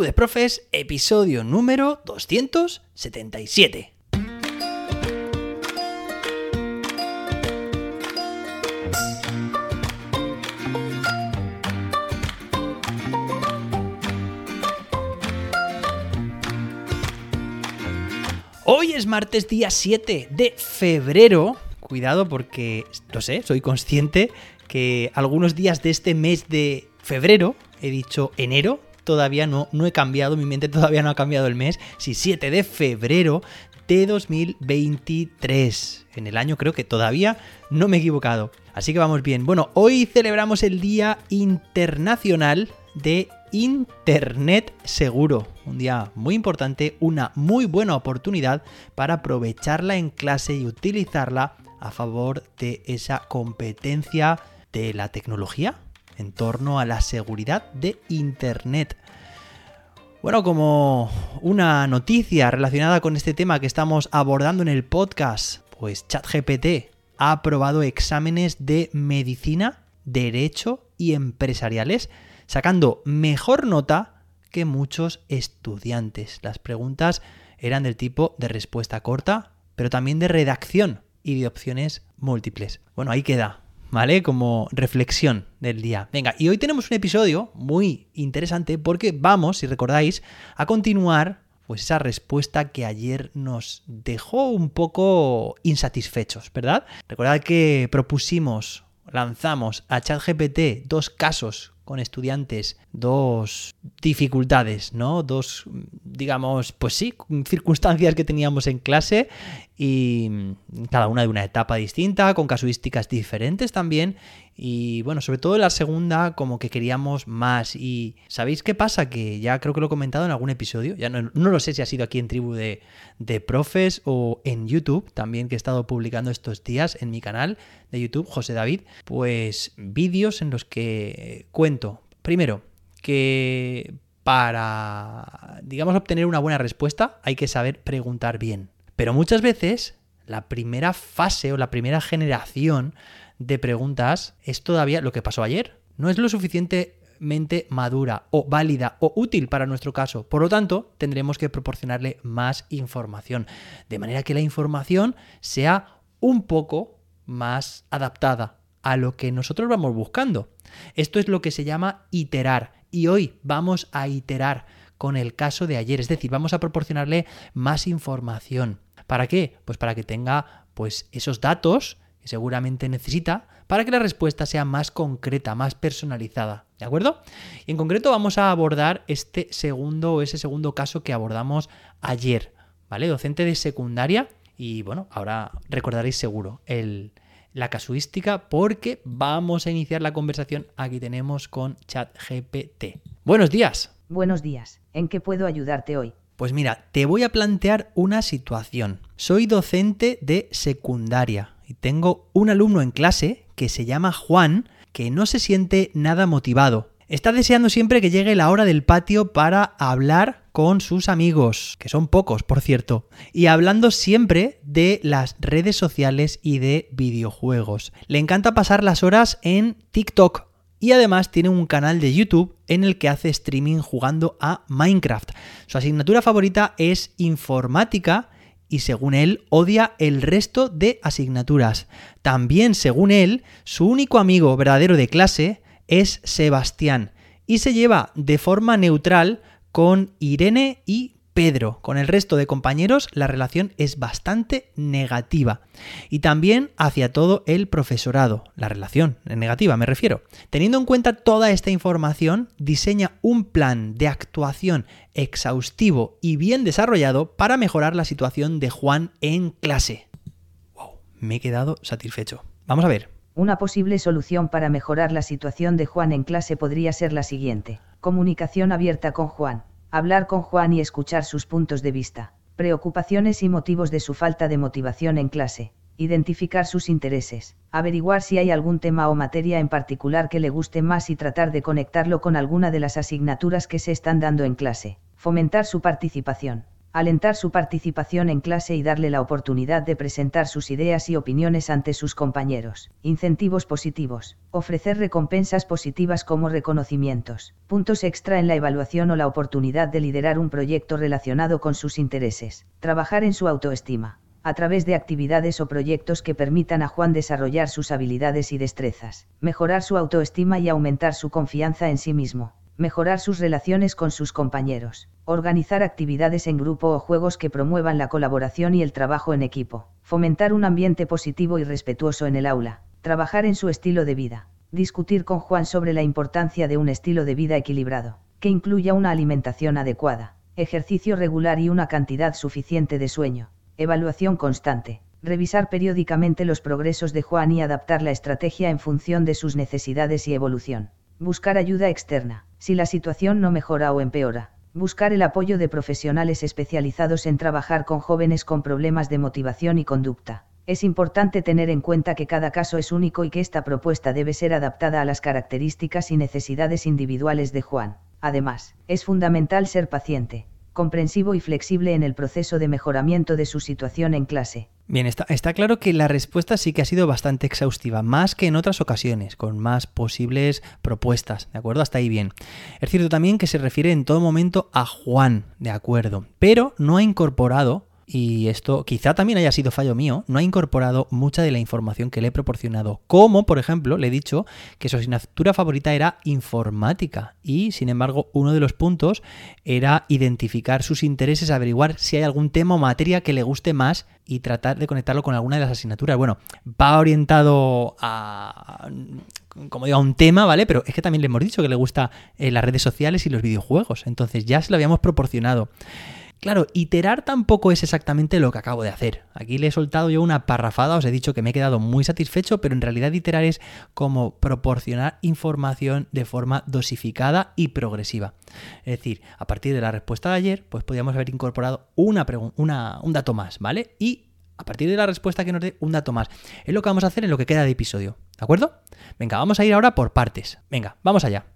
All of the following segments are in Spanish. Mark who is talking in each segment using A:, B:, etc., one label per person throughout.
A: De Profes, episodio número 277. Hoy es martes día 7 de febrero. Cuidado porque, lo sé, soy consciente que algunos días de este mes de febrero, he dicho enero, todavía no, no he cambiado, mi mente todavía no ha cambiado el mes. Sí, 7 de febrero de 2023. En el año creo que todavía no me he equivocado. Así que vamos bien. Bueno, hoy celebramos el Día Internacional de Internet Seguro. Un día muy importante, una muy buena oportunidad para aprovecharla en clase y utilizarla a favor de esa competencia de la tecnología en torno a la seguridad de Internet. Bueno, como una noticia relacionada con este tema que estamos abordando en el podcast, pues ChatGPT ha aprobado exámenes de medicina, derecho y empresariales sacando mejor nota que muchos estudiantes. Las preguntas eran del tipo de respuesta corta, pero también de redacción y de opciones múltiples. Bueno, ahí queda, ¿vale? Como reflexión del día. Venga, y hoy tenemos un episodio muy interesante porque vamos, si recordáis, a continuar pues esa respuesta que ayer nos dejó un poco insatisfechos, ¿verdad? Recordad que propusimos, lanzamos a ChatGPT dos casos con estudiantes dos dificultades, ¿no? Dos, digamos, pues sí, circunstancias que teníamos en clase y cada una de una etapa distinta, con casuísticas diferentes también. Y bueno, sobre todo en la segunda, como que queríamos más. Y ¿sabéis qué pasa? Que ya creo que lo he comentado en algún episodio, ya no, no lo sé si ha sido aquí en Tribu de, de Profes o en YouTube, también que he estado publicando estos días en mi canal de YouTube, José David, pues vídeos en los que cuento, primero, que para, digamos, obtener una buena respuesta hay que saber preguntar bien. Pero muchas veces la primera fase o la primera generación de preguntas es todavía lo que pasó ayer. No es lo suficientemente madura o válida o útil para nuestro caso. Por lo tanto, tendremos que proporcionarle más información. De manera que la información sea un poco más adaptada a lo que nosotros vamos buscando. Esto es lo que se llama iterar. Y hoy vamos a iterar con el caso de ayer. Es decir, vamos a proporcionarle más información. ¿Para qué? Pues para que tenga pues esos datos que seguramente necesita para que la respuesta sea más concreta, más personalizada. ¿De acuerdo? Y en concreto vamos a abordar este segundo o ese segundo caso que abordamos ayer, ¿vale? Docente de secundaria y bueno, ahora recordaréis seguro el, la casuística porque vamos a iniciar la conversación. Aquí tenemos con ChatGPT. Buenos días.
B: Buenos días. ¿En qué puedo ayudarte hoy?
A: Pues mira, te voy a plantear una situación. Soy docente de secundaria y tengo un alumno en clase que se llama Juan que no se siente nada motivado. Está deseando siempre que llegue la hora del patio para hablar con sus amigos, que son pocos, por cierto, y hablando siempre de las redes sociales y de videojuegos. Le encanta pasar las horas en TikTok y además tiene un canal de YouTube en el que hace streaming jugando a Minecraft. Su asignatura favorita es informática y según él odia el resto de asignaturas. También según él, su único amigo verdadero de clase es Sebastián y se lleva de forma neutral con Irene y Pedro. Con el resto de compañeros la relación es bastante negativa. Y también hacia todo el profesorado. La relación negativa me refiero. Teniendo en cuenta toda esta información, diseña un plan de actuación exhaustivo y bien desarrollado para mejorar la situación de Juan en clase. Wow, me he quedado satisfecho. Vamos a ver.
B: Una posible solución para mejorar la situación de Juan en clase podría ser la siguiente. Comunicación abierta con Juan. Hablar con Juan y escuchar sus puntos de vista. Preocupaciones y motivos de su falta de motivación en clase. Identificar sus intereses. Averiguar si hay algún tema o materia en particular que le guste más y tratar de conectarlo con alguna de las asignaturas que se están dando en clase. Fomentar su participación alentar su participación en clase y darle la oportunidad de presentar sus ideas y opiniones ante sus compañeros. Incentivos positivos. Ofrecer recompensas positivas como reconocimientos, puntos extra en la evaluación o la oportunidad de liderar un proyecto relacionado con sus intereses. Trabajar en su autoestima a través de actividades o proyectos que permitan a Juan desarrollar sus habilidades y destrezas, mejorar su autoestima y aumentar su confianza en sí mismo, mejorar sus relaciones con sus compañeros, organizar actividades en grupo o juegos que promuevan la colaboración y el trabajo en equipo, fomentar un ambiente positivo y respetuoso en el aula, trabajar en su estilo de vida, discutir con Juan sobre la importancia de un estilo de vida equilibrado, que incluya una alimentación adecuada, ejercicio regular y una cantidad suficiente de sueño, evaluación constante, revisar periódicamente los progresos de Juan y adaptar la estrategia en función de sus necesidades y evolución, buscar ayuda externa, si la situación no mejora o empeora, buscar el apoyo de profesionales especializados en trabajar con jóvenes con problemas de motivación y conducta. Es importante tener en cuenta que cada caso es único y que esta propuesta debe ser adaptada a las características y necesidades individuales de Juan. Además, es fundamental ser paciente, comprensivo y flexible en el proceso de mejoramiento de su situación en clase.
A: Bien, está, está, claro que la respuesta sí que ha sido bastante exhaustiva, más que en otras ocasiones, con más posibles propuestas, ¿de acuerdo? Hasta ahí bien. Es cierto también que se refiere en todo momento a Juan, ¿de acuerdo? Pero no ha incorporado y esto quizá también haya sido fallo mío, no ha incorporado mucha de la información que le he proporcionado. Como, por ejemplo, le he dicho que su asignatura favorita era informática y, sin embargo, uno de los puntos era identificar sus intereses, averiguar si hay algún tema o materia que le guste más y tratar de conectarlo con alguna de las asignaturas. Bueno, va orientado a como digo, a un tema, ¿vale? Pero es que también le hemos dicho que le gusta eh, las redes sociales y los videojuegos. Entonces ya se lo habíamos proporcionado. Claro, iterar tampoco es exactamente lo que acabo de hacer. Aquí le he soltado yo una parrafada, os he dicho que me he quedado muy satisfecho, pero en realidad iterar es como proporcionar información de forma dosificada y progresiva. Es decir, a partir de la respuesta de ayer, pues podríamos haber incorporado una, una un dato más, ¿vale? Y a partir de la respuesta que nos dé, un dato más. Es lo que vamos a hacer en lo que queda de episodio, ¿de acuerdo? Venga, vamos a ir ahora por partes. Venga, vamos allá.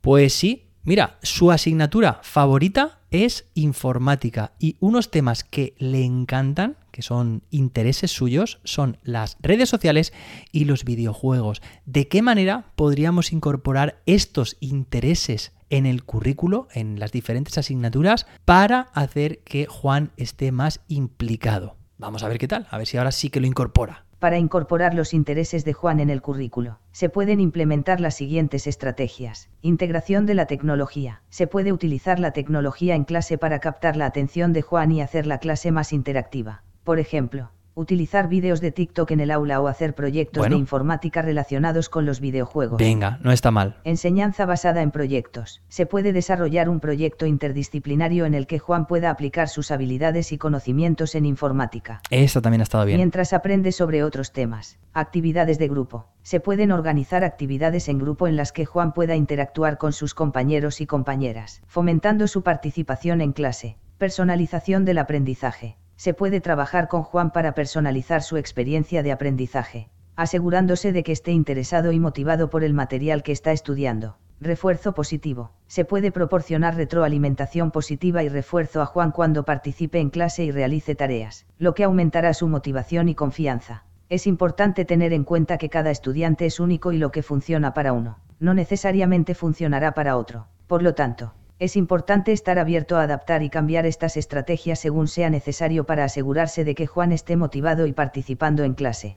A: Pues sí, Mira, su asignatura favorita es informática y unos temas que le encantan, que son intereses suyos, son las redes sociales y los videojuegos. ¿De qué manera podríamos incorporar estos intereses en el currículo, en las diferentes asignaturas, para hacer que Juan esté más implicado? Vamos a ver qué tal, a ver si ahora sí que lo incorpora
B: para incorporar los intereses de Juan en el currículo. Se pueden implementar las siguientes estrategias. Integración de la tecnología. Se puede utilizar la tecnología en clase para captar la atención de Juan y hacer la clase más interactiva. Por ejemplo, utilizar vídeos de TikTok en el aula o hacer proyectos de informática relacionados con los videojuegos.
A: Venga, no está mal.
B: Enseñanza basada en proyectos. Se puede desarrollar un proyecto interdisciplinario en el que Juan pueda aplicar sus habilidades y conocimientos en informática.
A: Esto también ha estado bien.
B: Mientras aprende sobre otros temas. Actividades de grupo. Se pueden organizar actividades en grupo en las que Juan pueda interactuar con sus compañeros y compañeras, fomentando su participación en clase. Personalización del aprendizaje se puede trabajar con Juan para personalizar su experiencia de aprendizaje, asegurándose de que esté interesado y motivado por el material que está estudiando. Refuerzo positivo. Se puede proporcionar retroalimentación positiva y refuerzo a Juan cuando participe en clase y realice tareas, lo que aumentará su motivación y confianza. Es importante tener en cuenta que cada estudiante es único y lo que funciona para uno, no necesariamente funcionará para otro. Por lo tanto, es importante estar abierto a adaptar y cambiar estas estrategias según sea necesario para asegurarse de que Juan esté motivado y participando en clase.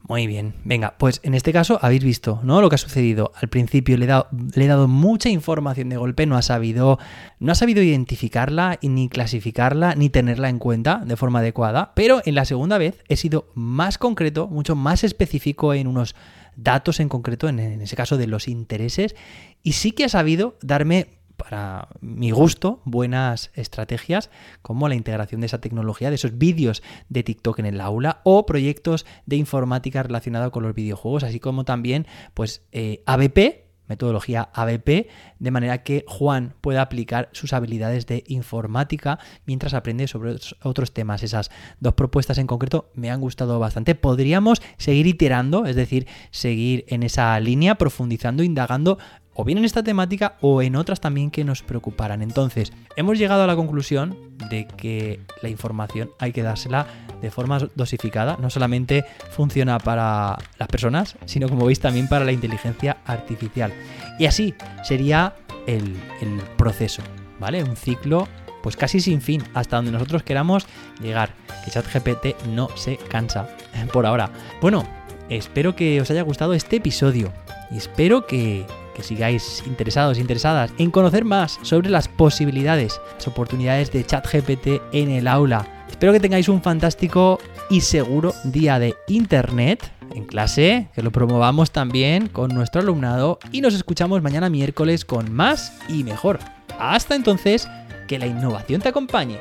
A: Muy bien, venga, pues en este caso habéis visto, ¿no? Lo que ha sucedido. Al principio le he dado, mucha información de golpe, no ha sabido, no ha sabido identificarla, ni clasificarla, ni tenerla en cuenta de forma adecuada. Pero en la segunda vez he sido más concreto, mucho más específico en unos datos en concreto, en, en ese caso de los intereses, y sí que ha sabido darme para mi gusto, buenas estrategias como la integración de esa tecnología, de esos vídeos de TikTok en el aula o proyectos de informática relacionados con los videojuegos, así como también pues eh, ABP, metodología ABP, de manera que Juan pueda aplicar sus habilidades de informática mientras aprende sobre otros temas. Esas dos propuestas en concreto me han gustado bastante. Podríamos seguir iterando, es decir, seguir en esa línea, profundizando, indagando o bien en esta temática o en otras también que nos preocuparan. Entonces, hemos llegado a la conclusión de que la información hay que dársela de forma dosificada. No solamente funciona para las personas, sino como veis también para la inteligencia artificial. Y así sería el, el proceso, ¿vale? Un ciclo pues casi sin fin, hasta donde nosotros queramos llegar. Que ChatGPT no se cansa por ahora. Bueno, espero que os haya gustado este episodio y espero que, que sigáis interesados, interesadas en conocer más sobre las posibilidades, las oportunidades de ChatGPT en el aula. Espero que tengáis un fantástico y seguro día de Internet en clase, que lo promovamos también con nuestro alumnado y nos escuchamos mañana miércoles con más y mejor. Hasta entonces, que la innovación te acompañe.